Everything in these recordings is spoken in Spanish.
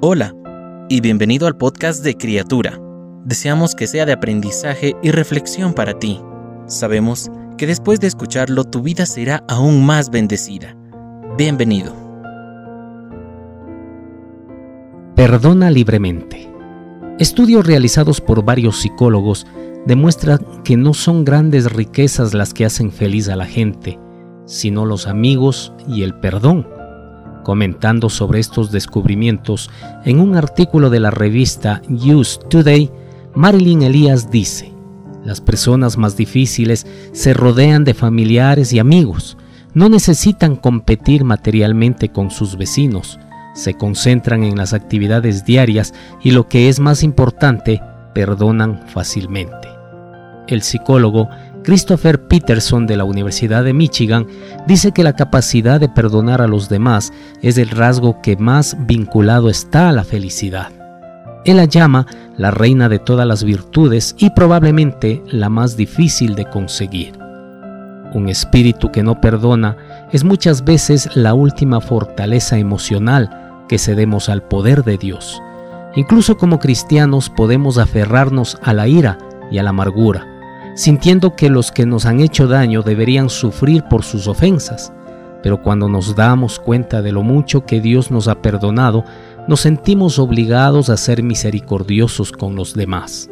Hola y bienvenido al podcast de Criatura. Deseamos que sea de aprendizaje y reflexión para ti. Sabemos que después de escucharlo tu vida será aún más bendecida. Bienvenido. Perdona libremente. Estudios realizados por varios psicólogos demuestran que no son grandes riquezas las que hacen feliz a la gente, sino los amigos y el perdón. Comentando sobre estos descubrimientos en un artículo de la revista Use Today, Marilyn Elías dice, las personas más difíciles se rodean de familiares y amigos, no necesitan competir materialmente con sus vecinos, se concentran en las actividades diarias y lo que es más importante, perdonan fácilmente. El psicólogo Christopher Peterson de la Universidad de Michigan dice que la capacidad de perdonar a los demás es el rasgo que más vinculado está a la felicidad. Él la llama la reina de todas las virtudes y probablemente la más difícil de conseguir. Un espíritu que no perdona es muchas veces la última fortaleza emocional que cedemos al poder de Dios. Incluso como cristianos podemos aferrarnos a la ira y a la amargura sintiendo que los que nos han hecho daño deberían sufrir por sus ofensas. Pero cuando nos damos cuenta de lo mucho que Dios nos ha perdonado, nos sentimos obligados a ser misericordiosos con los demás.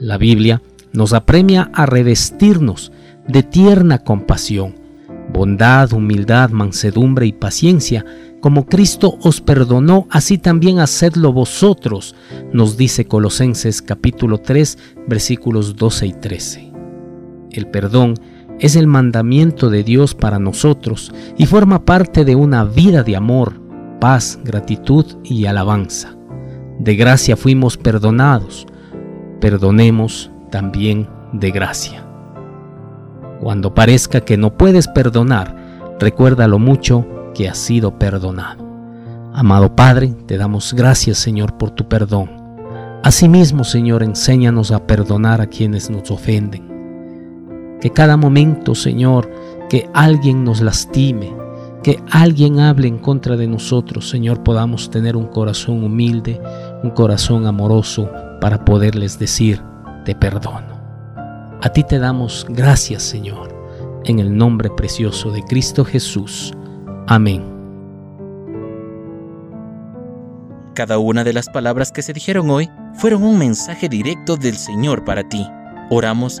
La Biblia nos apremia a revestirnos de tierna compasión, bondad, humildad, mansedumbre y paciencia, como Cristo os perdonó, así también hacedlo vosotros, nos dice Colosenses capítulo 3 versículos 12 y 13. El perdón es el mandamiento de Dios para nosotros y forma parte de una vida de amor, paz, gratitud y alabanza. De gracia fuimos perdonados, perdonemos también de gracia. Cuando parezca que no puedes perdonar, recuerda lo mucho que has sido perdonado. Amado Padre, te damos gracias Señor por tu perdón. Asimismo, Señor, enséñanos a perdonar a quienes nos ofenden que cada momento, Señor, que alguien nos lastime, que alguien hable en contra de nosotros, Señor, podamos tener un corazón humilde, un corazón amoroso para poderles decir, te perdono. A ti te damos gracias, Señor, en el nombre precioso de Cristo Jesús. Amén. Cada una de las palabras que se dijeron hoy fueron un mensaje directo del Señor para ti. Oramos